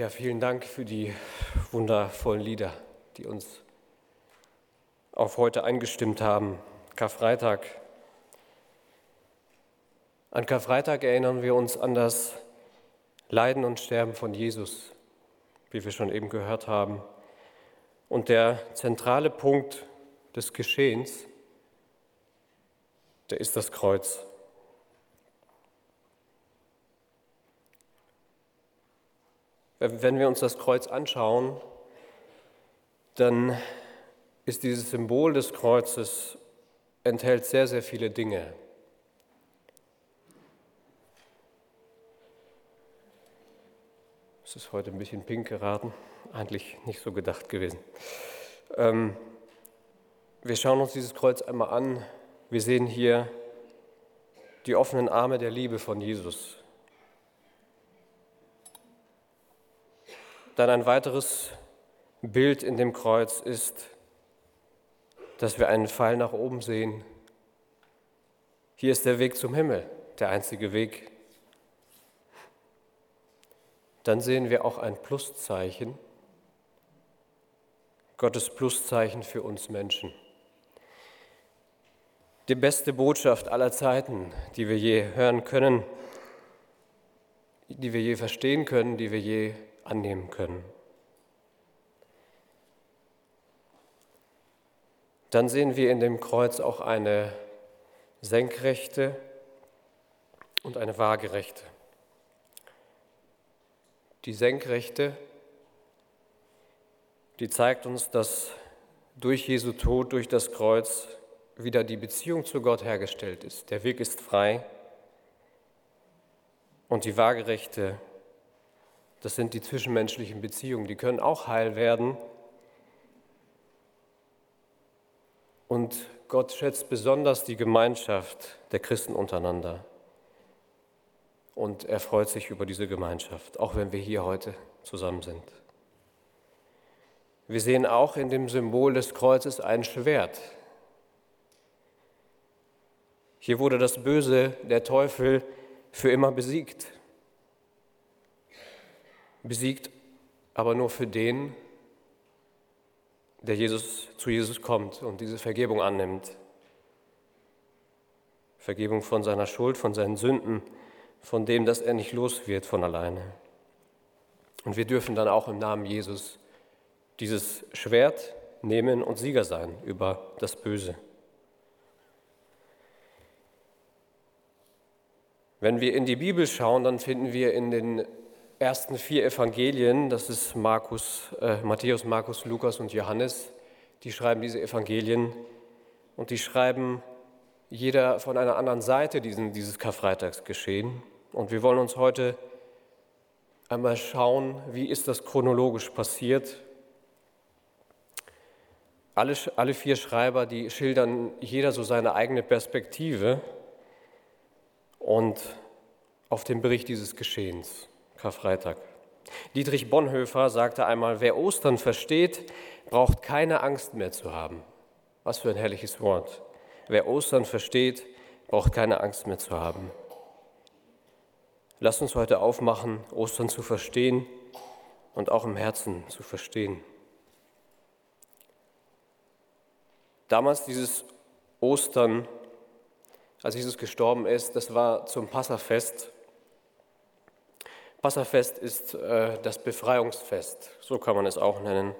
Ja, vielen Dank für die wundervollen Lieder, die uns auf heute eingestimmt haben. Karfreitag. An Karfreitag erinnern wir uns an das Leiden und Sterben von Jesus, wie wir schon eben gehört haben. Und der zentrale Punkt des Geschehens, der ist das Kreuz. Wenn wir uns das Kreuz anschauen, dann ist dieses Symbol des Kreuzes, enthält sehr, sehr viele Dinge. Es ist heute ein bisschen pink geraten, eigentlich nicht so gedacht gewesen. Ähm, wir schauen uns dieses Kreuz einmal an. Wir sehen hier die offenen Arme der Liebe von Jesus. Dann ein weiteres Bild in dem Kreuz ist, dass wir einen Pfeil nach oben sehen. Hier ist der Weg zum Himmel, der einzige Weg. Dann sehen wir auch ein Pluszeichen, Gottes Pluszeichen für uns Menschen. Die beste Botschaft aller Zeiten, die wir je hören können, die wir je verstehen können, die wir je annehmen können. Dann sehen wir in dem Kreuz auch eine senkrechte und eine waagerechte. Die senkrechte, die zeigt uns, dass durch Jesu Tod, durch das Kreuz wieder die Beziehung zu Gott hergestellt ist. Der Weg ist frei. Und die waagerechte, das sind die zwischenmenschlichen Beziehungen, die können auch heil werden. Und Gott schätzt besonders die Gemeinschaft der Christen untereinander. Und er freut sich über diese Gemeinschaft, auch wenn wir hier heute zusammen sind. Wir sehen auch in dem Symbol des Kreuzes ein Schwert. Hier wurde das Böse, der Teufel, für immer besiegt besiegt, aber nur für den, der Jesus, zu Jesus kommt und diese Vergebung annimmt. Vergebung von seiner Schuld, von seinen Sünden, von dem, dass er nicht los wird von alleine. Und wir dürfen dann auch im Namen Jesus dieses Schwert nehmen und Sieger sein über das Böse. Wenn wir in die Bibel schauen, dann finden wir in den ersten vier Evangelien, das ist Markus, äh, Matthäus, Markus, Lukas und Johannes, die schreiben diese Evangelien und die schreiben jeder von einer anderen Seite diesen, dieses Karfreitagsgeschehen. Und wir wollen uns heute einmal schauen, wie ist das chronologisch passiert. Alle, alle vier Schreiber, die schildern jeder so seine eigene Perspektive und auf den Bericht dieses Geschehens. Karfreitag. Dietrich Bonhoeffer sagte einmal, wer Ostern versteht, braucht keine Angst mehr zu haben. Was für ein herrliches Wort. Wer Ostern versteht, braucht keine Angst mehr zu haben. Lass uns heute aufmachen, Ostern zu verstehen und auch im Herzen zu verstehen. Damals dieses Ostern, als Jesus gestorben ist, das war zum Passafest Passafest ist äh, das Befreiungsfest, so kann man es auch nennen.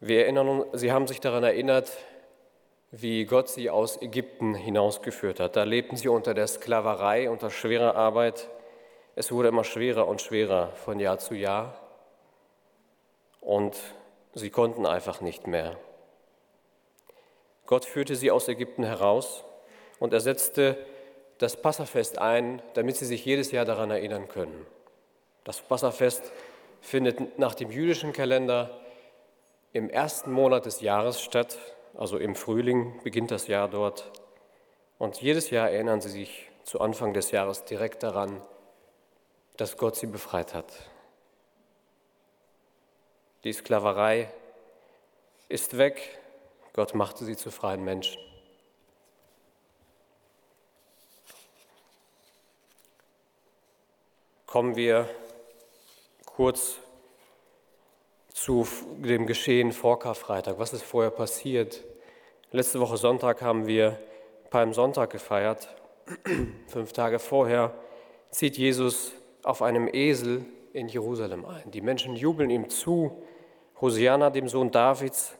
Wir erinnern uns, Sie haben sich daran erinnert, wie Gott sie aus Ägypten hinausgeführt hat. Da lebten sie unter der Sklaverei, unter schwerer Arbeit. Es wurde immer schwerer und schwerer von Jahr zu Jahr. Und sie konnten einfach nicht mehr. Gott führte sie aus Ägypten heraus und er setzte das Passafest ein, damit sie sich jedes Jahr daran erinnern können. Das Passafest findet nach dem jüdischen Kalender im ersten Monat des Jahres statt, also im Frühling beginnt das Jahr dort. Und jedes Jahr erinnern sie sich zu Anfang des Jahres direkt daran, dass Gott sie befreit hat. Die Sklaverei ist weg, Gott machte sie zu freien Menschen. Kommen wir kurz zu dem Geschehen vor Karfreitag. Was ist vorher passiert? Letzte Woche Sonntag haben wir Palmsonntag gefeiert. Fünf Tage vorher zieht Jesus auf einem Esel in Jerusalem ein. Die Menschen jubeln ihm zu, Hosianna, dem Sohn Davids.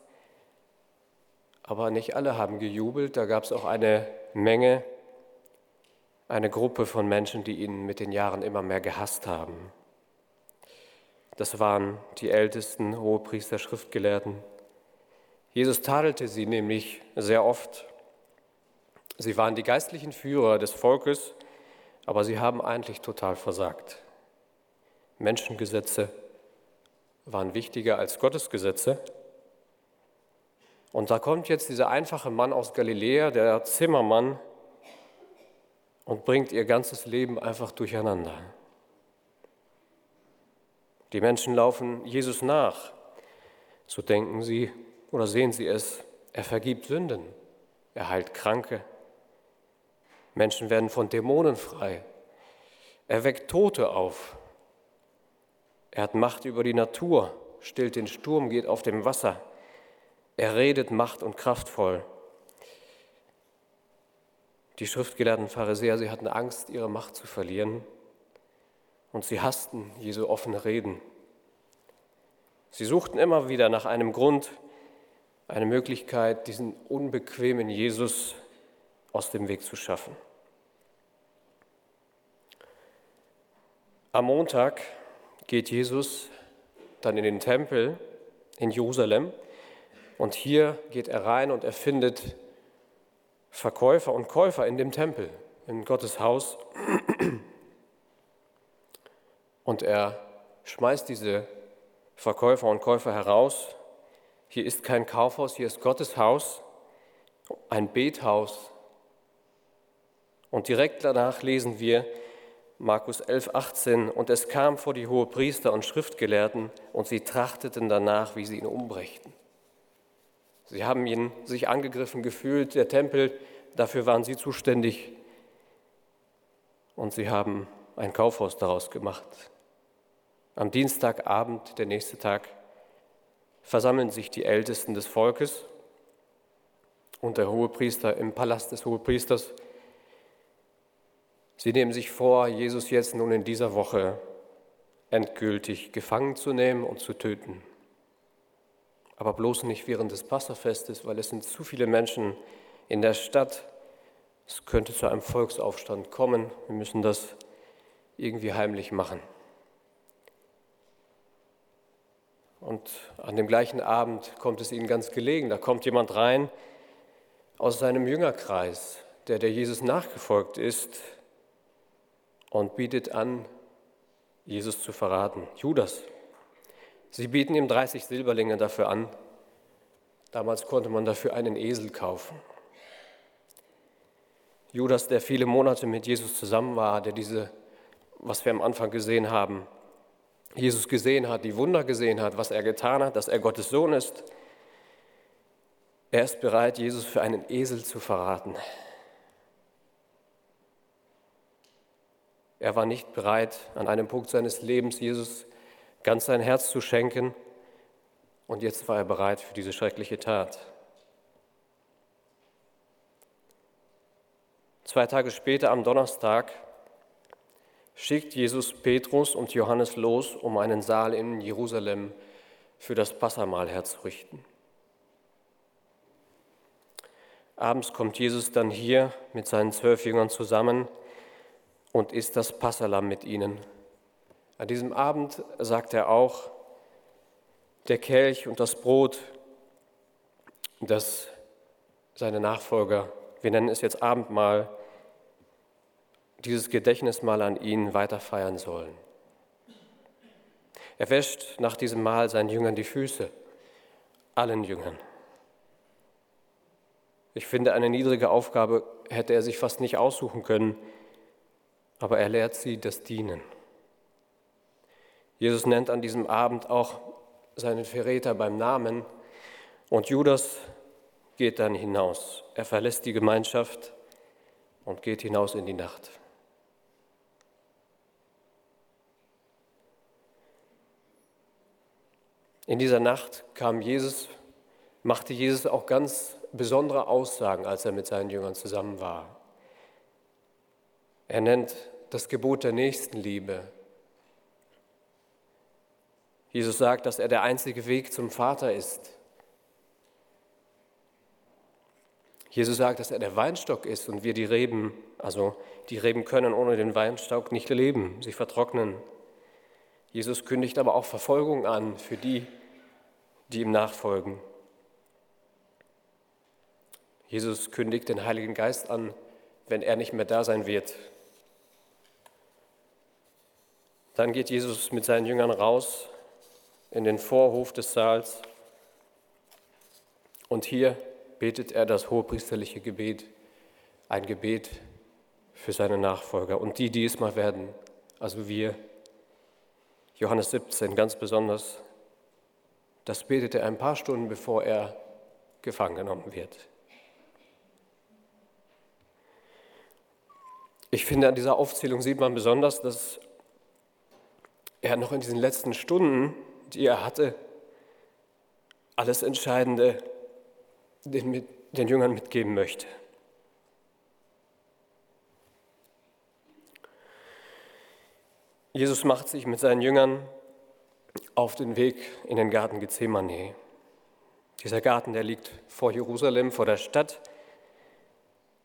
Aber nicht alle haben gejubelt. Da gab es auch eine Menge, eine Gruppe von Menschen, die ihn mit den Jahren immer mehr gehasst haben. Das waren die ältesten Hohepriester, Schriftgelehrten. Jesus tadelte sie nämlich sehr oft. Sie waren die geistlichen Führer des Volkes, aber sie haben eigentlich total versagt. Menschengesetze waren wichtiger als Gottesgesetze. Und da kommt jetzt dieser einfache Mann aus Galiläa, der Zimmermann, und bringt ihr ganzes Leben einfach durcheinander. Die Menschen laufen Jesus nach. So denken sie oder sehen sie es. Er vergibt Sünden. Er heilt Kranke. Menschen werden von Dämonen frei. Er weckt Tote auf. Er hat Macht über die Natur, stillt den Sturm, geht auf dem Wasser. Er redet macht und kraftvoll. Die schriftgelehrten Pharisäer, sie hatten Angst, ihre Macht zu verlieren und sie hassten Jesu offene Reden. Sie suchten immer wieder nach einem Grund, eine Möglichkeit, diesen unbequemen Jesus aus dem Weg zu schaffen. Am Montag geht Jesus dann in den Tempel in Jerusalem und hier geht er rein und er findet Verkäufer und Käufer in dem Tempel, in Gottes Haus. Und er schmeißt diese Verkäufer und Käufer heraus. Hier ist kein Kaufhaus, hier ist Gottes Haus, ein Bethaus. Und direkt danach lesen wir Markus 11, 18, und es kam vor die hohe Priester und Schriftgelehrten, und sie trachteten danach, wie sie ihn umbrächten. Sie haben ihn sich angegriffen gefühlt, der Tempel, dafür waren sie zuständig, und sie haben ein Kaufhaus daraus gemacht. Am Dienstagabend, der nächste Tag, versammeln sich die Ältesten des Volkes und der Hohepriester im Palast des Hohepriesters. Sie nehmen sich vor, Jesus jetzt nun in dieser Woche endgültig gefangen zu nehmen und zu töten. Aber bloß nicht während des Passafestes, weil es sind zu viele Menschen in der Stadt. Es könnte zu einem Volksaufstand kommen. Wir müssen das irgendwie heimlich machen. Und an dem gleichen Abend kommt es ihnen ganz gelegen. Da kommt jemand rein aus seinem Jüngerkreis, der der Jesus nachgefolgt ist und bietet an, Jesus zu verraten. Judas. Sie bieten ihm 30 Silberlinge dafür an. Damals konnte man dafür einen Esel kaufen. Judas, der viele Monate mit Jesus zusammen war, der diese, was wir am Anfang gesehen haben, Jesus gesehen hat, die Wunder gesehen hat, was er getan hat, dass er Gottes Sohn ist, er ist bereit, Jesus für einen Esel zu verraten. Er war nicht bereit, an einem Punkt seines Lebens Jesus ganz sein Herz zu schenken. Und jetzt war er bereit für diese schreckliche Tat. Zwei Tage später, am Donnerstag, schickt Jesus Petrus und Johannes los, um einen Saal in Jerusalem für das Passamahl herzurichten. Abends kommt Jesus dann hier mit seinen zwölf Jüngern zusammen und isst das Passalam mit ihnen. An diesem Abend sagt er auch, der Kelch und das Brot, das seine Nachfolger, wir nennen es jetzt Abendmahl, dieses Gedächtnismal an ihn weiter feiern sollen. Er wäscht nach diesem Mahl seinen Jüngern die Füße, allen Jüngern. Ich finde, eine niedrige Aufgabe hätte er sich fast nicht aussuchen können, aber er lehrt sie das Dienen. Jesus nennt an diesem Abend auch seinen Verräter beim Namen und Judas geht dann hinaus. Er verlässt die Gemeinschaft und geht hinaus in die Nacht. In dieser Nacht kam Jesus, machte Jesus auch ganz besondere Aussagen, als er mit seinen Jüngern zusammen war. Er nennt das Gebot der Nächstenliebe. Jesus sagt, dass er der einzige Weg zum Vater ist. Jesus sagt, dass er der Weinstock ist und wir die Reben, also die Reben können ohne den Weinstock nicht leben, sie vertrocknen. Jesus kündigt aber auch Verfolgung an für die, die ihm nachfolgen. Jesus kündigt den Heiligen Geist an, wenn er nicht mehr da sein wird. Dann geht Jesus mit seinen Jüngern raus in den Vorhof des Saals und hier betet er das hohepriesterliche Gebet, ein Gebet für seine Nachfolger und die, die es mal werden, also wir. Johannes 17 ganz besonders, das betet er ein paar Stunden bevor er gefangen genommen wird. Ich finde, an dieser Aufzählung sieht man besonders, dass er noch in diesen letzten Stunden, die er hatte, alles Entscheidende den, den Jüngern mitgeben möchte. Jesus macht sich mit seinen Jüngern auf den Weg in den Garten Gethsemane. Dieser Garten, der liegt vor Jerusalem, vor der Stadt,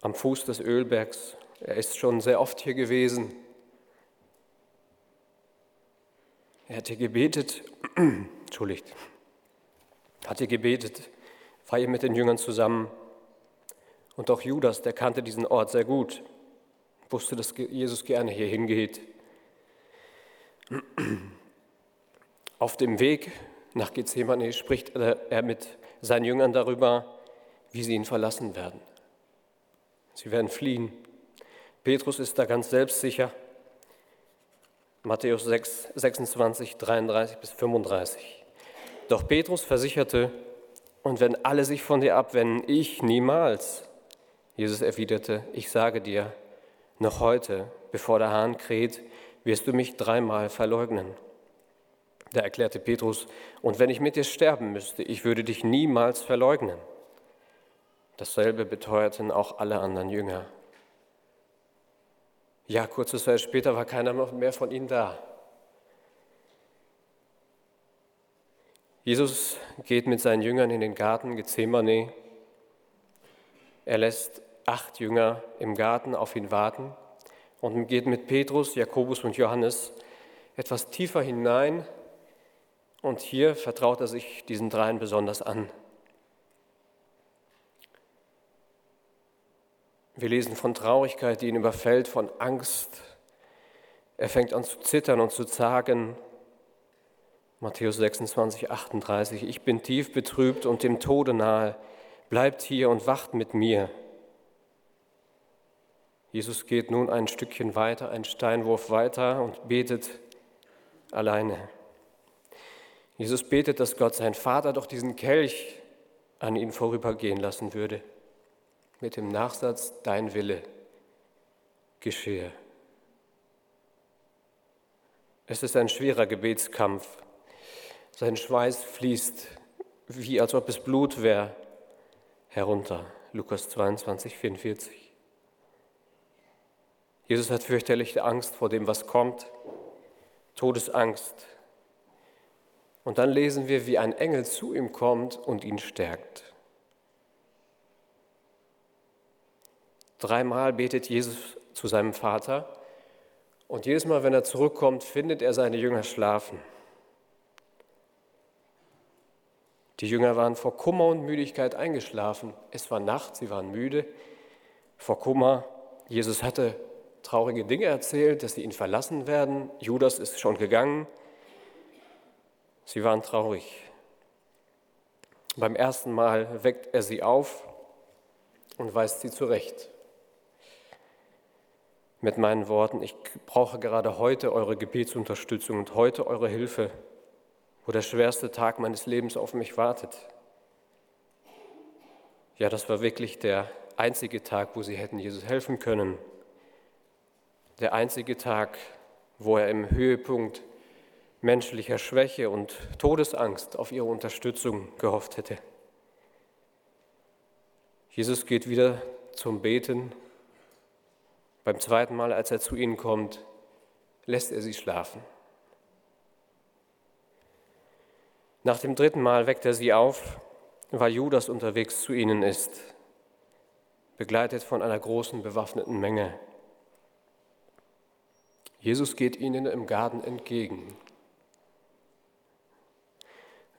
am Fuß des Ölbergs. Er ist schon sehr oft hier gewesen. Er hat hier gebetet, entschuldigt, hat hier gebetet war hier mit den Jüngern zusammen. Und auch Judas, der kannte diesen Ort sehr gut, wusste, dass Jesus gerne hier hingeht. Auf dem Weg nach Gethsemane spricht er mit seinen Jüngern darüber, wie sie ihn verlassen werden. Sie werden fliehen. Petrus ist da ganz selbstsicher. Matthäus 6, 26, 33 bis 35. Doch Petrus versicherte, und wenn alle sich von dir abwenden, ich niemals. Jesus erwiderte, ich sage dir, noch heute, bevor der Hahn kräht, wirst du mich dreimal verleugnen. Da erklärte Petrus, und wenn ich mit dir sterben müsste, ich würde dich niemals verleugnen. Dasselbe beteuerten auch alle anderen Jünger. Ja, kurze Zeit später war keiner mehr von ihnen da. Jesus geht mit seinen Jüngern in den Garten Gethsemane. Er lässt acht Jünger im Garten auf ihn warten und geht mit Petrus, Jakobus und Johannes etwas tiefer hinein. Und hier vertraut er sich diesen dreien besonders an. Wir lesen von Traurigkeit, die ihn überfällt, von Angst. Er fängt an zu zittern und zu zagen. Matthäus 26, 38, ich bin tief betrübt und dem Tode nahe. Bleibt hier und wacht mit mir. Jesus geht nun ein Stückchen weiter, einen Steinwurf weiter und betet alleine. Jesus betet, dass Gott sein Vater doch diesen Kelch an ihn vorübergehen lassen würde, mit dem Nachsatz, dein Wille geschehe. Es ist ein schwerer Gebetskampf, sein Schweiß fließt, wie als ob es Blut wäre, herunter. Lukas 22, 44. Jesus hat fürchterliche Angst vor dem, was kommt, Todesangst. Und dann lesen wir, wie ein Engel zu ihm kommt und ihn stärkt. Dreimal betet Jesus zu seinem Vater und jedes Mal, wenn er zurückkommt, findet er seine Jünger schlafen. Die Jünger waren vor Kummer und Müdigkeit eingeschlafen. Es war Nacht, sie waren müde. Vor Kummer, Jesus hatte traurige Dinge erzählt, dass sie ihn verlassen werden. Judas ist schon gegangen. Sie waren traurig. Beim ersten Mal weckt er sie auf und weist sie zurecht. Mit meinen Worten, ich brauche gerade heute eure Gebetsunterstützung und heute eure Hilfe wo der schwerste Tag meines Lebens auf mich wartet. Ja, das war wirklich der einzige Tag, wo sie hätten Jesus helfen können. Der einzige Tag, wo er im Höhepunkt menschlicher Schwäche und Todesangst auf ihre Unterstützung gehofft hätte. Jesus geht wieder zum Beten. Beim zweiten Mal, als er zu ihnen kommt, lässt er sie schlafen. Nach dem dritten Mal weckt er sie auf, weil Judas unterwegs zu ihnen ist, begleitet von einer großen bewaffneten Menge. Jesus geht ihnen im Garten entgegen.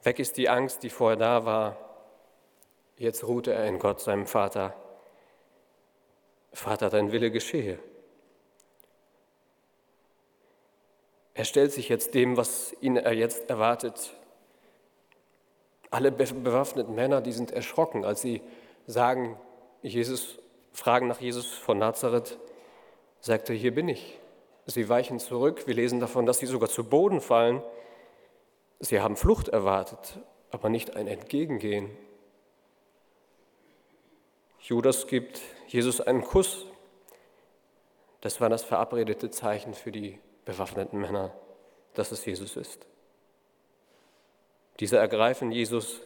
Weg ist die Angst, die vorher da war. Jetzt ruhte er in Gott, seinem Vater. Vater, dein Wille geschehe. Er stellt sich jetzt dem, was ihn er jetzt erwartet. Alle bewaffneten Männer, die sind erschrocken, als sie sagen, Jesus, fragen nach Jesus von Nazareth, sagt er, hier bin ich. Sie weichen zurück. Wir lesen davon, dass sie sogar zu Boden fallen. Sie haben Flucht erwartet, aber nicht ein Entgegengehen. Judas gibt Jesus einen Kuss. Das war das verabredete Zeichen für die bewaffneten Männer, dass es Jesus ist. Diese ergreifen Jesus.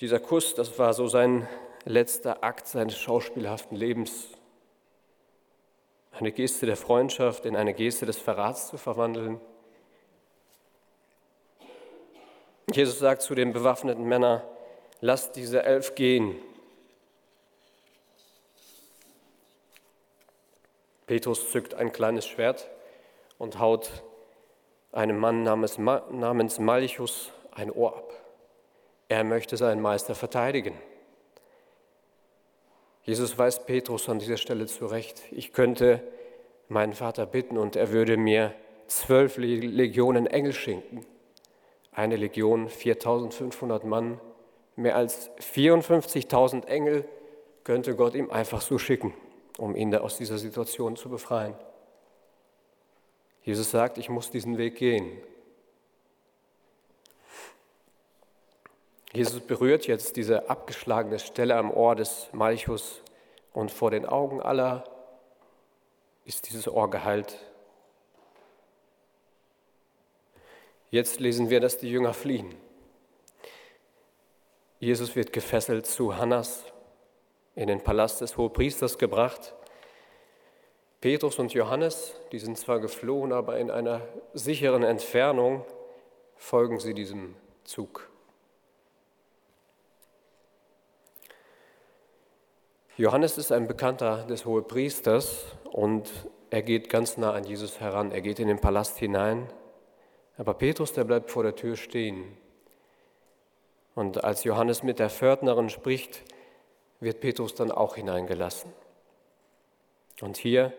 Dieser Kuss, das war so sein letzter Akt seines schauspielhaften Lebens. Eine Geste der Freundschaft in eine Geste des Verrats zu verwandeln. Jesus sagt zu den bewaffneten Männern, lasst diese elf gehen. Petrus zückt ein kleines Schwert und haut einem Mann namens, namens Malchus ein Ohr ab. Er möchte seinen Meister verteidigen. Jesus weist Petrus an dieser Stelle zurecht. Ich könnte meinen Vater bitten und er würde mir zwölf Legionen Engel schenken. Eine Legion, 4500 Mann, mehr als 54.000 Engel könnte Gott ihm einfach so schicken um ihn aus dieser Situation zu befreien. Jesus sagt, ich muss diesen Weg gehen. Jesus berührt jetzt diese abgeschlagene Stelle am Ohr des Malchus und vor den Augen aller ist dieses Ohr geheilt. Jetzt lesen wir, dass die Jünger fliehen. Jesus wird gefesselt zu Hannas in den Palast des Hohepriesters gebracht. Petrus und Johannes, die sind zwar geflohen, aber in einer sicheren Entfernung folgen sie diesem Zug. Johannes ist ein Bekannter des Hohepriesters und er geht ganz nah an Jesus heran. Er geht in den Palast hinein, aber Petrus, der bleibt vor der Tür stehen. Und als Johannes mit der Pförtnerin spricht, wird Petrus dann auch hineingelassen. Und hier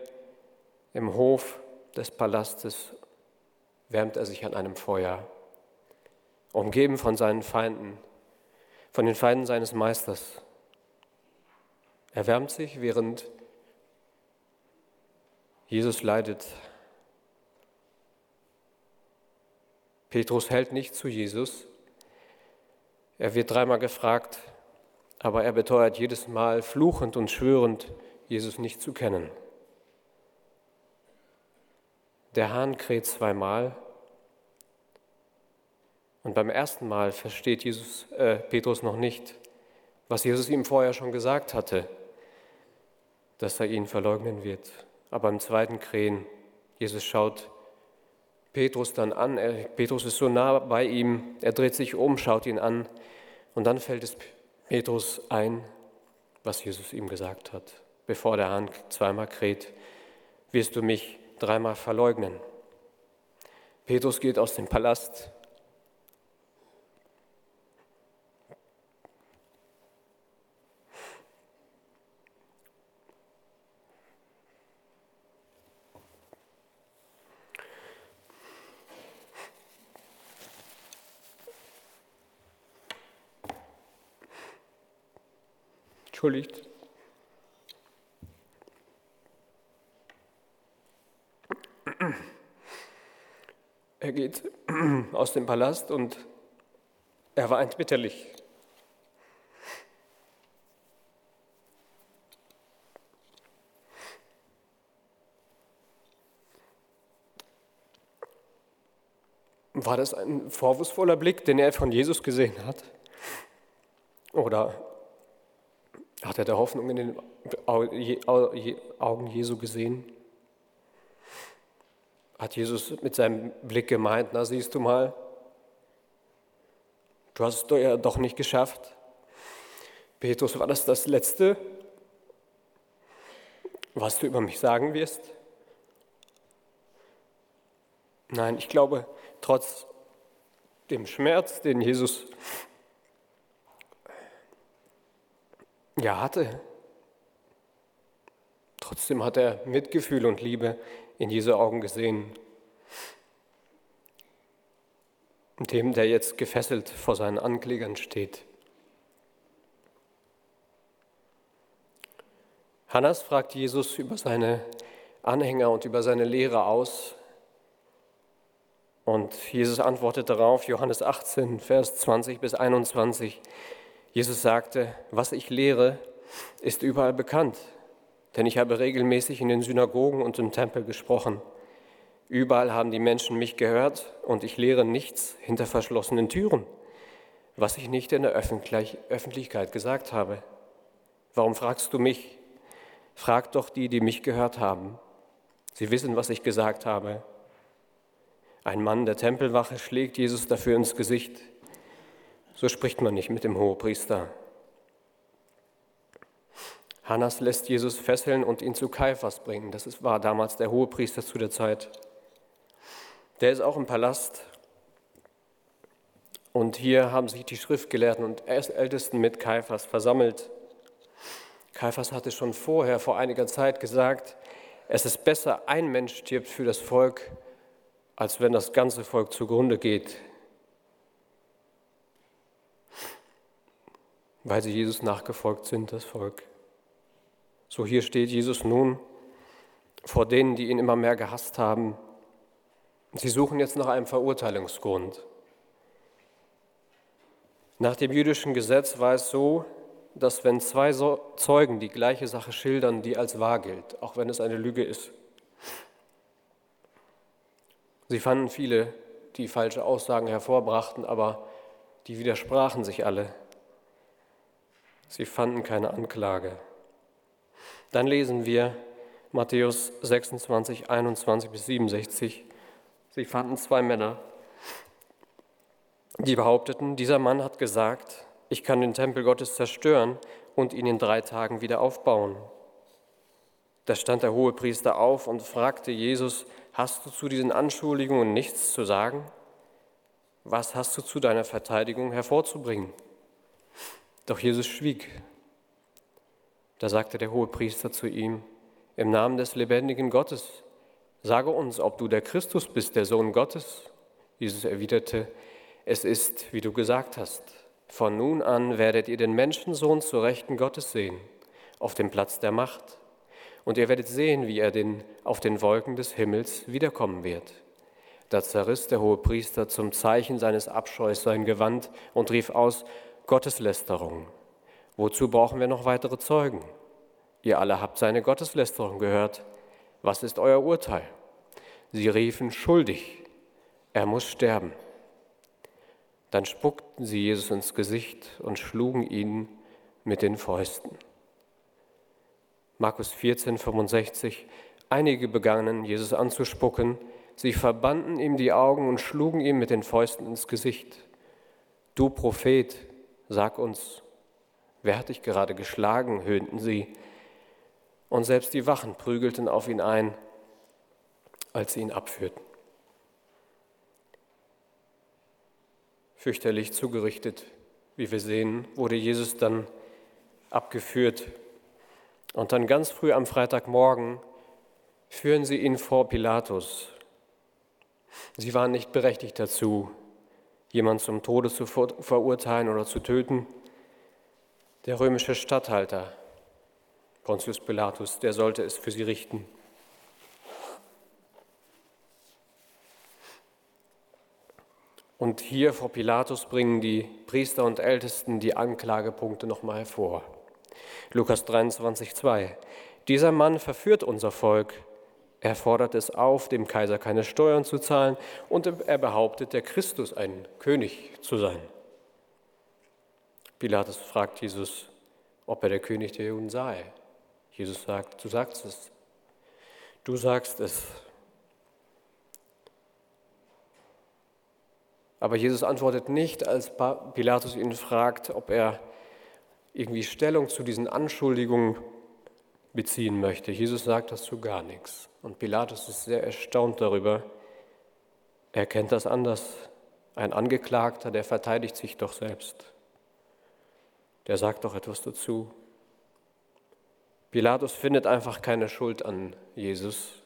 im Hof des Palastes wärmt er sich an einem Feuer, umgeben von seinen Feinden, von den Feinden seines Meisters. Er wärmt sich, während Jesus leidet. Petrus hält nicht zu Jesus. Er wird dreimal gefragt, aber er beteuert jedes Mal fluchend und schwörend, Jesus nicht zu kennen. Der Hahn kräht zweimal und beim ersten Mal versteht Jesus, äh, Petrus noch nicht, was Jesus ihm vorher schon gesagt hatte, dass er ihn verleugnen wird. Aber im zweiten Krähen, Jesus schaut Petrus dann an, er, Petrus ist so nah bei ihm, er dreht sich um, schaut ihn an und dann fällt es Petrus ein, was Jesus ihm gesagt hat. Bevor der Hahn zweimal kräht, wirst du mich dreimal verleugnen. Petrus geht aus dem Palast. Entschuldigt. Er geht aus dem Palast und er weint bitterlich. War das ein vorwurfsvoller Blick, den er von Jesus gesehen hat? Oder hat er der Hoffnung in den Augen Jesu gesehen? Hat Jesus mit seinem Blick gemeint, na siehst du mal, du hast es ja doch nicht geschafft. Petrus, war das das Letzte, was du über mich sagen wirst? Nein, ich glaube, trotz dem Schmerz, den Jesus ja hatte, trotzdem hat er Mitgefühl und Liebe in Jesu Augen gesehen. Dem, der jetzt gefesselt vor seinen Anklägern steht. Hannas fragt Jesus über seine Anhänger und über seine Lehre aus. Und Jesus antwortet darauf, Johannes 18, Vers 20 bis 21. Jesus sagte, was ich lehre, ist überall bekannt, denn ich habe regelmäßig in den Synagogen und im Tempel gesprochen. Überall haben die Menschen mich gehört und ich lehre nichts hinter verschlossenen Türen, was ich nicht in der Öffentlichkeit gesagt habe. Warum fragst du mich? Fragt doch die, die mich gehört haben. Sie wissen, was ich gesagt habe. Ein Mann der Tempelwache schlägt Jesus dafür ins Gesicht. So spricht man nicht mit dem Hohepriester. Hannas lässt Jesus fesseln und ihn zu Kaiphas bringen. Das war damals der Hohepriester zu der Zeit. Der ist auch im Palast. Und hier haben sich die Schriftgelehrten und Ältesten mit Kaiphas versammelt. Kaiphas hatte schon vorher, vor einiger Zeit gesagt, es ist besser, ein Mensch stirbt für das Volk, als wenn das ganze Volk zugrunde geht, weil sie Jesus nachgefolgt sind, das Volk. So hier steht Jesus nun vor denen, die ihn immer mehr gehasst haben. Sie suchen jetzt nach einem Verurteilungsgrund. Nach dem jüdischen Gesetz war es so, dass wenn zwei Zeugen die gleiche Sache schildern, die als wahr gilt, auch wenn es eine Lüge ist. Sie fanden viele, die falsche Aussagen hervorbrachten, aber die widersprachen sich alle. Sie fanden keine Anklage. Dann lesen wir Matthäus 26, 21 bis 67. Sie fanden zwei Männer, die behaupteten, dieser Mann hat gesagt, ich kann den Tempel Gottes zerstören und ihn in drei Tagen wieder aufbauen. Da stand der hohe Priester auf und fragte Jesus, hast du zu diesen Anschuldigungen nichts zu sagen? Was hast du zu deiner Verteidigung hervorzubringen? Doch Jesus schwieg. Da sagte der hohe Priester zu ihm, im Namen des lebendigen Gottes, sage uns, ob du der Christus bist, der Sohn Gottes. Jesus erwiderte, es ist, wie du gesagt hast. Von nun an werdet ihr den Menschensohn zur Rechten Gottes sehen, auf dem Platz der Macht. Und ihr werdet sehen, wie er den, auf den Wolken des Himmels wiederkommen wird. Da zerriss der hohe Priester zum Zeichen seines Abscheus sein Gewand und rief aus, Gotteslästerung. Wozu brauchen wir noch weitere Zeugen? Ihr alle habt seine Gotteslästerung gehört. Was ist euer Urteil? Sie riefen schuldig. Er muss sterben. Dann spuckten sie Jesus ins Gesicht und schlugen ihn mit den Fäusten. Markus 14, 65. Einige begannen, Jesus anzuspucken. Sie verbanden ihm die Augen und schlugen ihm mit den Fäusten ins Gesicht. Du Prophet, sag uns, wer hat dich gerade geschlagen? höhnten sie. Und selbst die Wachen prügelten auf ihn ein, als sie ihn abführten. fürchterlich zugerichtet. Wie wir sehen, wurde Jesus dann abgeführt. Und dann ganz früh am Freitagmorgen führen sie ihn vor Pilatus. Sie waren nicht berechtigt dazu, jemanden zum Tode zu verurteilen oder zu töten. Der römische Statthalter, Pontius Pilatus, der sollte es für sie richten. Und hier vor Pilatus bringen die Priester und Ältesten die Anklagepunkte nochmal hervor. Lukas 23, 2. Dieser Mann verführt unser Volk, Er fordert es auf, dem Kaiser keine Steuern zu zahlen und er behauptet, der Christus ein König zu sein. Pilatus fragt Jesus, ob er der König der Juden sei. Jesus sagt, du sagst es. Du sagst es. Aber Jesus antwortet nicht, als Pilatus ihn fragt, ob er irgendwie Stellung zu diesen Anschuldigungen beziehen möchte. Jesus sagt dazu gar nichts. Und Pilatus ist sehr erstaunt darüber. Er kennt das anders. Ein Angeklagter, der verteidigt sich doch selbst. Der sagt doch etwas dazu. Pilatus findet einfach keine Schuld an Jesus.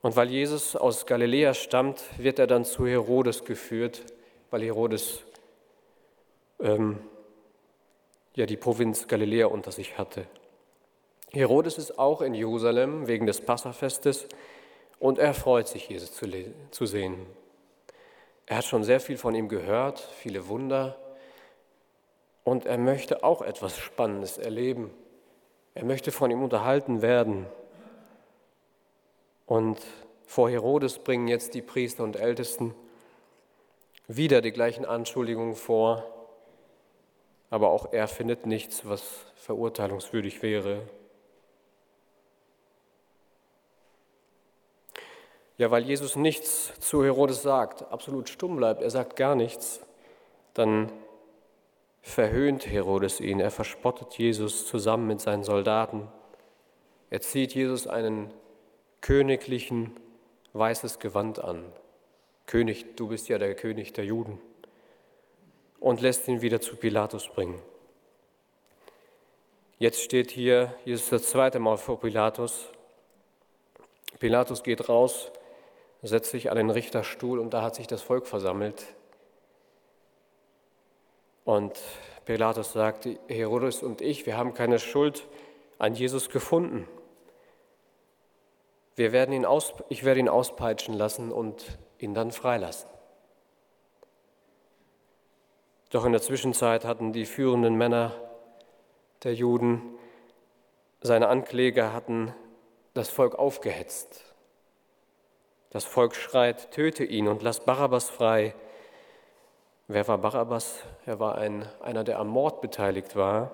Und weil Jesus aus Galiläa stammt, wird er dann zu Herodes geführt, weil Herodes ähm, ja die Provinz Galiläa unter sich hatte. Herodes ist auch in Jerusalem wegen des Passafestes und er freut sich, Jesus zu, zu sehen. Er hat schon sehr viel von ihm gehört, viele Wunder und er möchte auch etwas Spannendes erleben. Er möchte von ihm unterhalten werden. Und vor Herodes bringen jetzt die Priester und Ältesten wieder die gleichen Anschuldigungen vor, aber auch er findet nichts, was verurteilungswürdig wäre. Ja, weil Jesus nichts zu Herodes sagt, absolut stumm bleibt, er sagt gar nichts, dann verhöhnt Herodes ihn, er verspottet Jesus zusammen mit seinen Soldaten. Er zieht Jesus einen königlichen weißes Gewand an. König, du bist ja der König der Juden. Und lässt ihn wieder zu Pilatus bringen. Jetzt steht hier, Jesus das zweite Mal vor Pilatus. Pilatus geht raus, setzt sich an den Richterstuhl und da hat sich das Volk versammelt. Und Pilatus sagte, Herodes und ich, wir haben keine Schuld an Jesus gefunden. Wir werden ihn aus, ich werde ihn auspeitschen lassen und ihn dann freilassen. Doch in der Zwischenzeit hatten die führenden Männer der Juden, seine Ankläger hatten das Volk aufgehetzt. Das Volk schreit, töte ihn und lass Barabbas frei. Wer war Barabbas? Er war ein, einer, der am Mord beteiligt war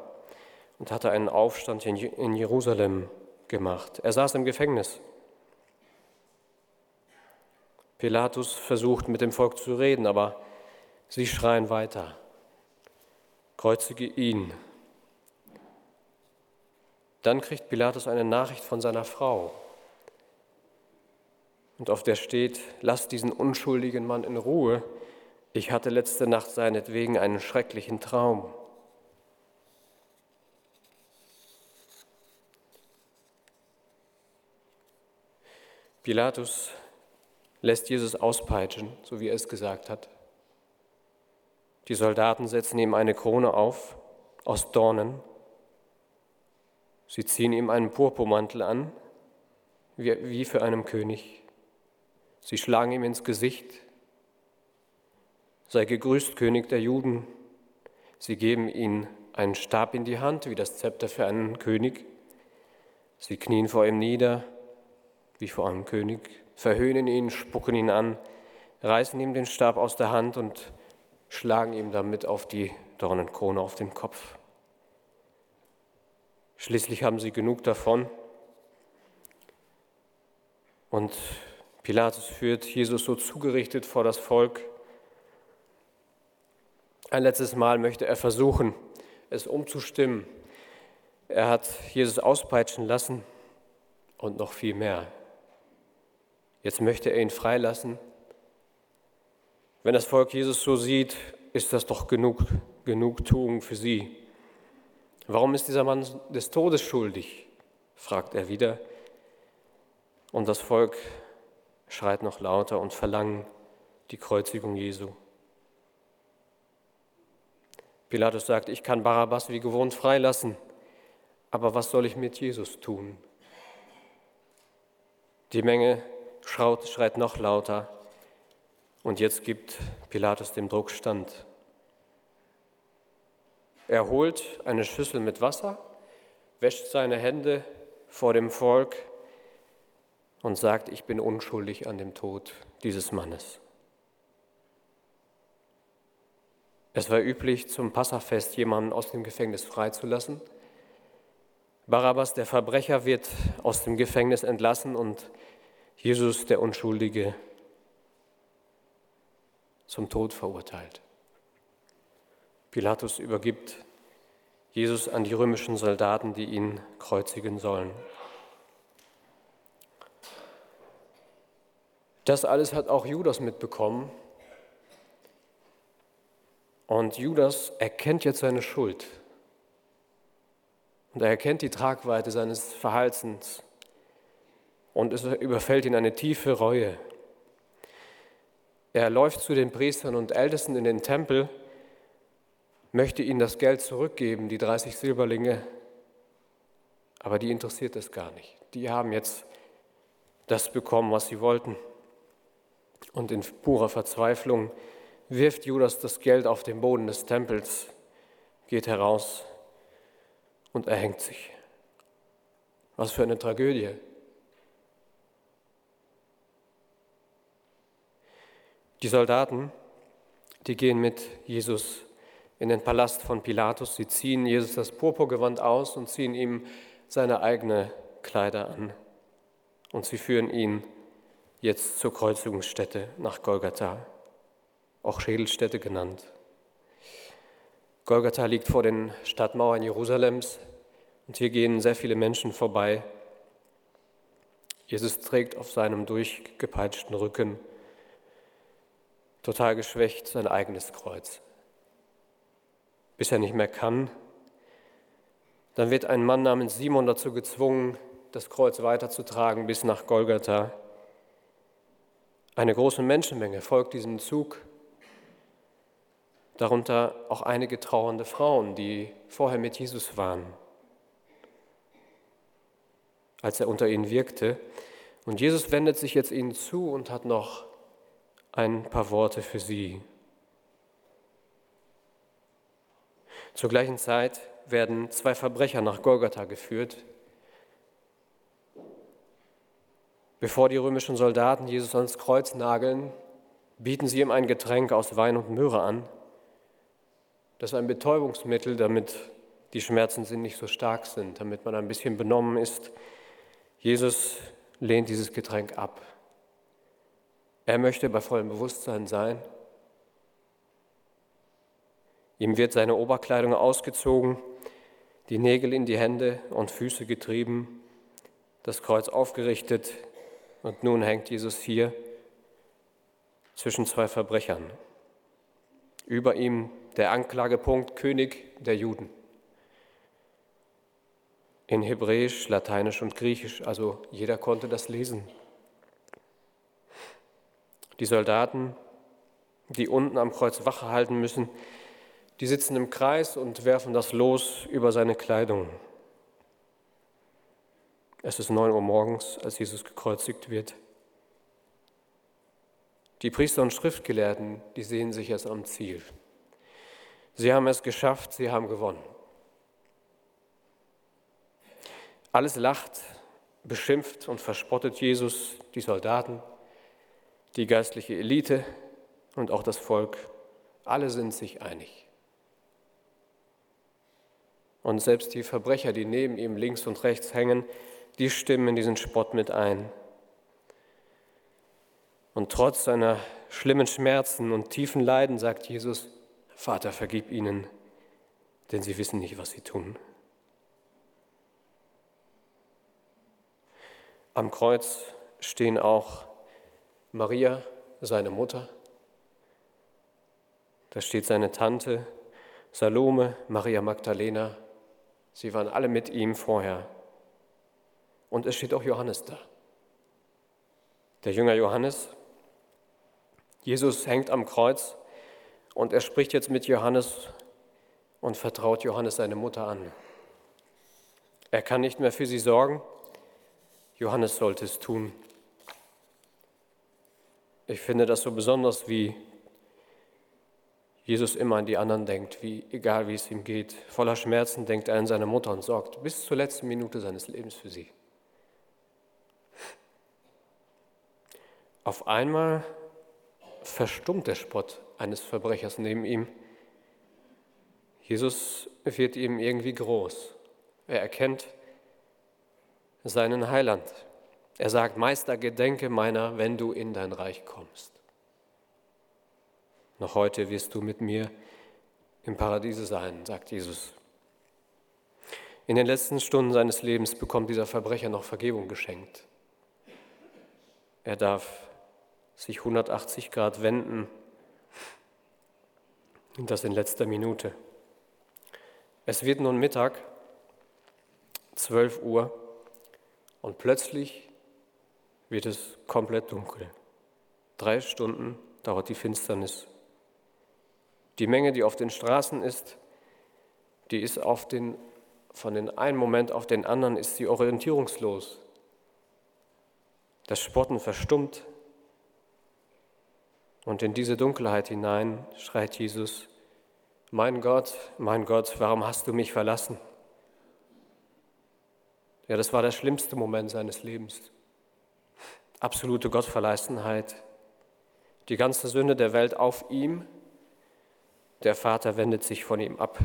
und hatte einen Aufstand in Jerusalem gemacht. Er saß im Gefängnis. Pilatus versucht mit dem Volk zu reden, aber sie schreien weiter. Kreuzige ihn. Dann kriegt Pilatus eine Nachricht von seiner Frau. Und auf der steht, lass diesen unschuldigen Mann in Ruhe ich hatte letzte Nacht seinetwegen einen schrecklichen Traum. Pilatus lässt Jesus auspeitschen, so wie er es gesagt hat. Die Soldaten setzen ihm eine Krone auf aus Dornen. Sie ziehen ihm einen Purpurmantel an, wie für einen König. Sie schlagen ihm ins Gesicht Sei gegrüßt, König der Juden. Sie geben ihm einen Stab in die Hand, wie das Zepter für einen König. Sie knien vor ihm nieder, wie vor einem König, verhöhnen ihn, spucken ihn an, reißen ihm den Stab aus der Hand und schlagen ihm damit auf die Dornenkrone auf den Kopf. Schließlich haben sie genug davon. Und Pilatus führt Jesus so zugerichtet vor das Volk, ein letztes Mal möchte er versuchen, es umzustimmen. Er hat Jesus auspeitschen lassen und noch viel mehr. Jetzt möchte er ihn freilassen. Wenn das Volk Jesus so sieht, ist das doch genug, Genugtuung für sie. Warum ist dieser Mann des Todes schuldig? fragt er wieder. Und das Volk schreit noch lauter und verlangt die Kreuzigung Jesu. Pilatus sagt, ich kann Barabbas wie gewohnt freilassen, aber was soll ich mit Jesus tun? Die Menge schreit, schreit noch lauter und jetzt gibt Pilatus dem Druck stand. Er holt eine Schüssel mit Wasser, wäscht seine Hände vor dem Volk und sagt, ich bin unschuldig an dem Tod dieses Mannes. Es war üblich, zum Passafest jemanden aus dem Gefängnis freizulassen. Barabbas, der Verbrecher, wird aus dem Gefängnis entlassen und Jesus, der Unschuldige, zum Tod verurteilt. Pilatus übergibt Jesus an die römischen Soldaten, die ihn kreuzigen sollen. Das alles hat auch Judas mitbekommen. Und Judas erkennt jetzt seine Schuld. Und er erkennt die Tragweite seines Verhaltens. Und es überfällt ihn eine tiefe Reue. Er läuft zu den Priestern und Ältesten in den Tempel, möchte ihnen das Geld zurückgeben, die 30 Silberlinge, aber die interessiert es gar nicht. Die haben jetzt das bekommen, was sie wollten. Und in purer Verzweiflung wirft Judas das Geld auf den Boden des Tempels, geht heraus und erhängt sich. Was für eine Tragödie. Die Soldaten, die gehen mit Jesus in den Palast von Pilatus. Sie ziehen Jesus das Purpurgewand aus und ziehen ihm seine eigenen Kleider an. Und sie führen ihn jetzt zur Kreuzigungsstätte nach Golgatha, auch Schädelstätte genannt. Golgatha liegt vor den Stadtmauern Jerusalems und hier gehen sehr viele Menschen vorbei. Jesus trägt auf seinem durchgepeitschten Rücken total geschwächt sein eigenes Kreuz. Bis er nicht mehr kann, dann wird ein Mann namens Simon dazu gezwungen, das Kreuz weiterzutragen bis nach Golgatha. Eine große Menschenmenge folgt diesem Zug, darunter auch einige trauernde Frauen, die vorher mit Jesus waren, als er unter ihnen wirkte. Und Jesus wendet sich jetzt ihnen zu und hat noch ein paar Worte für Sie. Zur gleichen Zeit werden zwei Verbrecher nach Golgatha geführt. Bevor die römischen Soldaten Jesus ans Kreuz nageln, bieten sie ihm ein Getränk aus Wein und Möhre an. Das ist ein Betäubungsmittel, damit die Schmerzen nicht so stark sind, damit man ein bisschen benommen ist. Jesus lehnt dieses Getränk ab. Er möchte bei vollem Bewusstsein sein. Ihm wird seine Oberkleidung ausgezogen, die Nägel in die Hände und Füße getrieben, das Kreuz aufgerichtet und nun hängt Jesus hier zwischen zwei Verbrechern. Über ihm der Anklagepunkt König der Juden. In Hebräisch, Lateinisch und Griechisch, also jeder konnte das lesen. Die Soldaten, die unten am Kreuz Wache halten müssen, die sitzen im Kreis und werfen das Los über seine Kleidung. Es ist neun Uhr morgens, als Jesus gekreuzigt wird. Die Priester und Schriftgelehrten, die sehen sich jetzt am Ziel. Sie haben es geschafft, sie haben gewonnen. Alles lacht, beschimpft und verspottet Jesus, die Soldaten, die geistliche Elite und auch das Volk, alle sind sich einig. Und selbst die Verbrecher, die neben ihm links und rechts hängen, die stimmen in diesen Spott mit ein. Und trotz seiner schlimmen Schmerzen und tiefen Leiden sagt Jesus, Vater, vergib ihnen, denn sie wissen nicht, was sie tun. Am Kreuz stehen auch Maria, seine Mutter. Da steht seine Tante, Salome, Maria Magdalena. Sie waren alle mit ihm vorher. Und es steht auch Johannes da. Der Jünger Johannes. Jesus hängt am Kreuz und er spricht jetzt mit Johannes und vertraut Johannes seine Mutter an. Er kann nicht mehr für sie sorgen. Johannes sollte es tun. Ich finde das so besonders, wie Jesus immer an die anderen denkt, wie, egal wie es ihm geht. Voller Schmerzen denkt er an seine Mutter und sorgt bis zur letzten Minute seines Lebens für sie. Auf einmal verstummt der Spott eines Verbrechers neben ihm. Jesus wird ihm irgendwie groß. Er erkennt seinen Heiland. Er sagt, Meister, gedenke meiner, wenn du in dein Reich kommst. Noch heute wirst du mit mir im Paradiese sein, sagt Jesus. In den letzten Stunden seines Lebens bekommt dieser Verbrecher noch Vergebung geschenkt. Er darf sich 180 Grad wenden und das in letzter Minute. Es wird nun Mittag, 12 Uhr, und plötzlich wird es komplett dunkel. Drei Stunden dauert die Finsternis. Die Menge, die auf den Straßen ist, die ist auf den, von den einen Moment auf den anderen ist sie orientierungslos. Das Spotten verstummt. Und in diese Dunkelheit hinein schreit Jesus, mein Gott, mein Gott, warum hast du mich verlassen? Ja, das war der schlimmste Moment seines Lebens absolute Gottverleistenheit, die ganze Sünde der Welt auf ihm, der Vater wendet sich von ihm ab.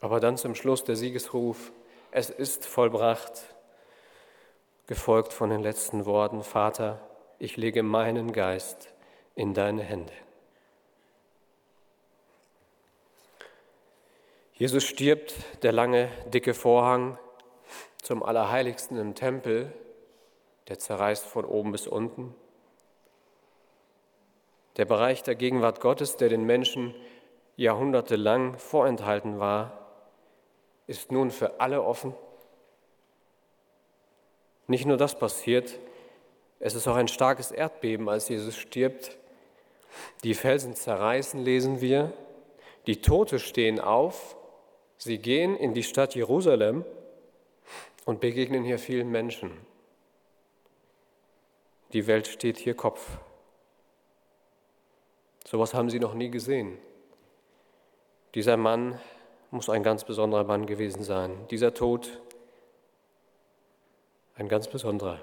Aber dann zum Schluss der Siegesruf, es ist vollbracht, gefolgt von den letzten Worten, Vater, ich lege meinen Geist in deine Hände. Jesus stirbt, der lange, dicke Vorhang zum Allerheiligsten im Tempel, der zerreißt von oben bis unten. Der Bereich der Gegenwart Gottes, der den Menschen jahrhundertelang vorenthalten war, ist nun für alle offen. Nicht nur das passiert, es ist auch ein starkes Erdbeben, als Jesus stirbt. Die Felsen zerreißen, lesen wir. Die Tote stehen auf. Sie gehen in die Stadt Jerusalem und begegnen hier vielen Menschen. Die Welt steht hier Kopf. Sowas haben sie noch nie gesehen. Dieser Mann muss ein ganz besonderer Mann gewesen sein. Dieser Tod ein ganz besonderer.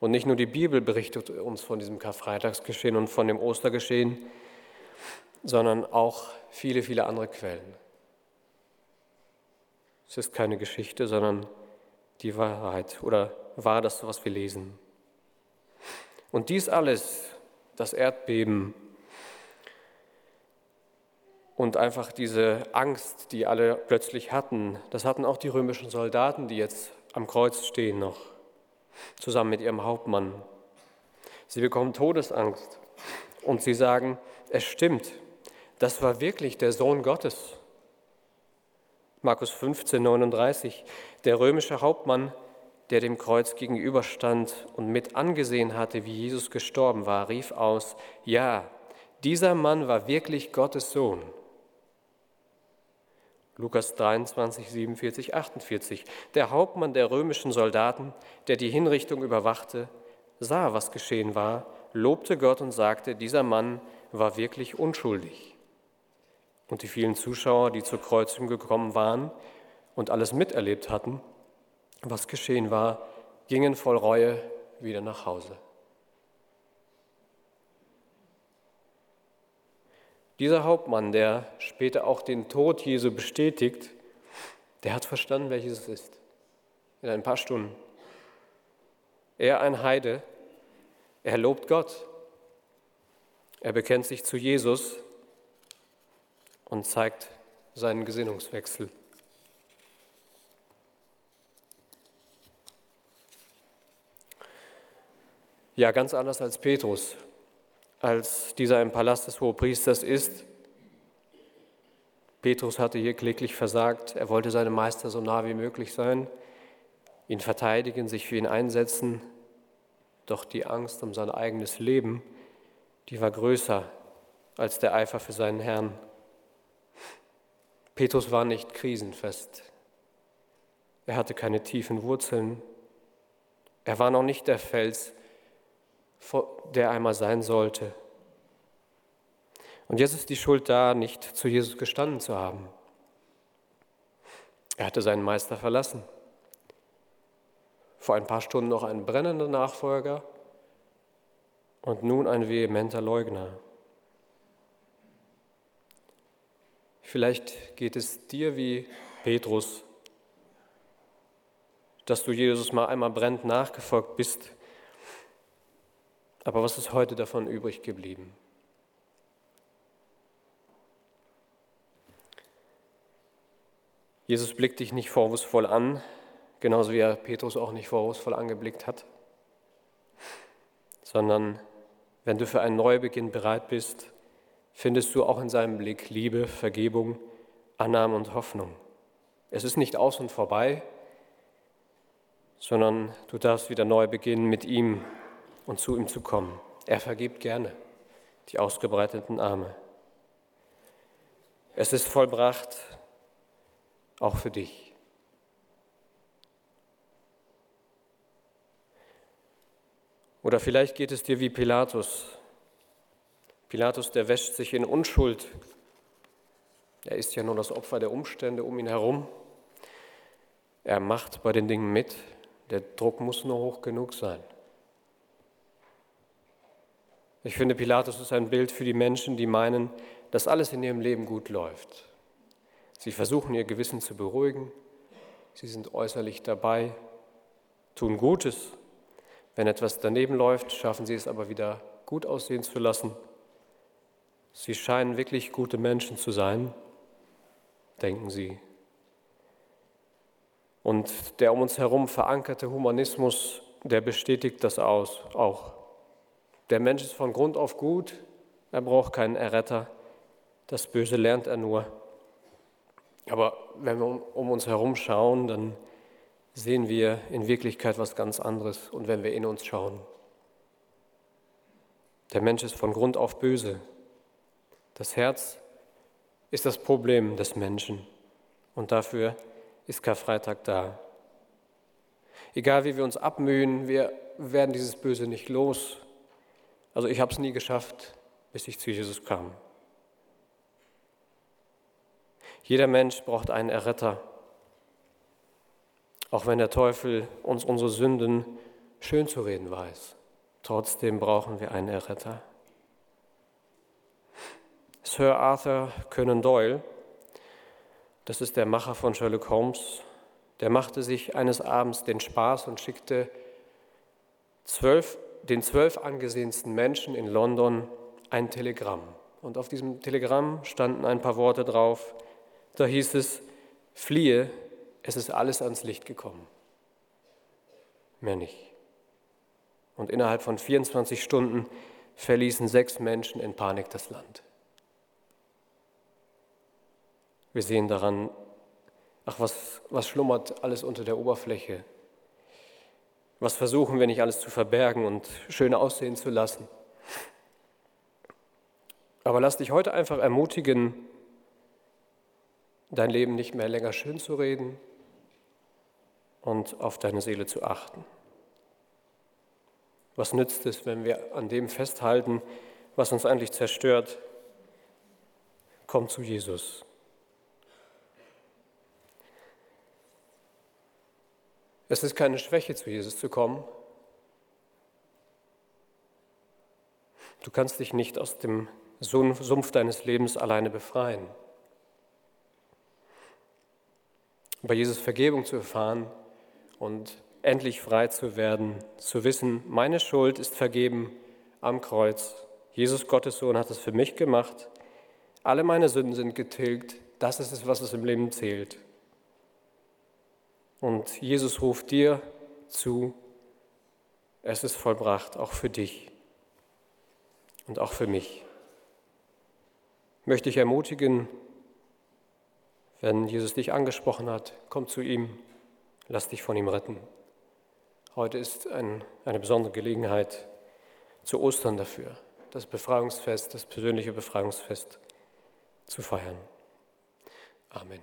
Und nicht nur die Bibel berichtet uns von diesem Karfreitagsgeschehen und von dem Ostergeschehen, sondern auch viele, viele andere Quellen. Es ist keine Geschichte, sondern die Wahrheit oder war das, was wir lesen. Und dies alles, das Erdbeben und einfach diese Angst, die alle plötzlich hatten, das hatten auch die römischen Soldaten, die jetzt am Kreuz stehen noch, zusammen mit ihrem Hauptmann. Sie bekommen Todesangst und sie sagen, es stimmt, das war wirklich der Sohn Gottes. Markus 15, 39. Der römische Hauptmann, der dem Kreuz gegenüberstand und mit angesehen hatte, wie Jesus gestorben war, rief aus, ja, dieser Mann war wirklich Gottes Sohn. Lukas 23, 47, 48. Der Hauptmann der römischen Soldaten, der die Hinrichtung überwachte, sah, was geschehen war, lobte Gott und sagte, dieser Mann war wirklich unschuldig. Und die vielen Zuschauer, die zur Kreuzung gekommen waren und alles miterlebt hatten, was geschehen war, gingen voll Reue wieder nach Hause. Dieser Hauptmann, der später auch den Tod Jesu bestätigt, der hat verstanden, welches es ist. In ein paar Stunden. Er, ein Heide, er lobt Gott. Er bekennt sich zu Jesus und zeigt seinen Gesinnungswechsel. Ja, ganz anders als Petrus, als dieser im Palast des Hohepriesters ist. Petrus hatte hier kläglich versagt. Er wollte seinem Meister so nah wie möglich sein, ihn verteidigen, sich für ihn einsetzen. Doch die Angst um sein eigenes Leben, die war größer als der Eifer für seinen Herrn. Petrus war nicht krisenfest. Er hatte keine tiefen Wurzeln. Er war noch nicht der Fels, der einmal sein sollte. Und jetzt ist die Schuld da, nicht zu Jesus gestanden zu haben. Er hatte seinen Meister verlassen. vor ein paar Stunden noch ein brennender Nachfolger und nun ein vehementer Leugner. Vielleicht geht es dir wie Petrus, dass du Jesus mal einmal brennend nachgefolgt bist. Aber was ist heute davon übrig geblieben? Jesus blickt dich nicht vorwurfsvoll an, genauso wie er Petrus auch nicht vorwurfsvoll angeblickt hat, sondern wenn du für einen Neubeginn bereit bist, findest du auch in seinem Blick Liebe, Vergebung, Annahme und Hoffnung. Es ist nicht aus und vorbei, sondern du darfst wieder neu beginnen, mit ihm und zu ihm zu kommen. Er vergibt gerne die ausgebreiteten Arme. Es ist vollbracht, auch für dich. Oder vielleicht geht es dir wie Pilatus. Pilatus, der wäscht sich in Unschuld. Er ist ja nur das Opfer der Umstände um ihn herum. Er macht bei den Dingen mit. Der Druck muss nur hoch genug sein. Ich finde, Pilatus ist ein Bild für die Menschen, die meinen, dass alles in ihrem Leben gut läuft. Sie versuchen ihr Gewissen zu beruhigen, sie sind äußerlich dabei, tun Gutes, wenn etwas daneben läuft, schaffen sie es aber wieder gut aussehen zu lassen. Sie scheinen wirklich gute Menschen zu sein, denken sie. Und der um uns herum verankerte Humanismus, der bestätigt das aus, auch. Der Mensch ist von Grund auf gut, er braucht keinen Erretter, das Böse lernt er nur. Aber wenn wir um uns herum schauen, dann sehen wir in Wirklichkeit was ganz anderes. Und wenn wir in uns schauen, der Mensch ist von Grund auf böse. Das Herz ist das Problem des Menschen. Und dafür ist Karfreitag da. Egal wie wir uns abmühen, wir werden dieses Böse nicht los. Also ich habe es nie geschafft, bis ich zu Jesus kam. Jeder Mensch braucht einen Erretter. Auch wenn der Teufel uns unsere Sünden schön zu reden weiß, trotzdem brauchen wir einen Erretter. Sir Arthur Conan Doyle, das ist der Macher von Sherlock Holmes, der machte sich eines Abends den Spaß und schickte zwölf, den zwölf angesehensten Menschen in London ein Telegramm. Und auf diesem Telegramm standen ein paar Worte drauf. Da hieß es, fliehe es ist alles ans Licht gekommen. Mehr nicht. Und innerhalb von 24 Stunden verließen sechs Menschen in Panik das Land. Wir sehen daran, ach, was, was schlummert alles unter der Oberfläche? Was versuchen wir nicht alles zu verbergen und schön aussehen zu lassen? Aber lass dich heute einfach ermutigen, dein Leben nicht mehr länger schön zu reden, und auf deine Seele zu achten. Was nützt es, wenn wir an dem festhalten, was uns eigentlich zerstört? Komm zu Jesus. Es ist keine Schwäche, zu Jesus zu kommen. Du kannst dich nicht aus dem Sumpf deines Lebens alleine befreien. Bei Jesus Vergebung zu erfahren, und endlich frei zu werden, zu wissen, meine Schuld ist vergeben am Kreuz. Jesus Gottes Sohn hat es für mich gemacht. Alle meine Sünden sind getilgt. Das ist es, was es im Leben zählt. Und Jesus ruft dir zu, es ist vollbracht, auch für dich und auch für mich. Möchte ich ermutigen, wenn Jesus dich angesprochen hat, komm zu ihm. Lass dich von ihm retten. Heute ist ein, eine besondere Gelegenheit zu Ostern dafür, das Befreiungsfest, das persönliche Befreiungsfest zu feiern. Amen.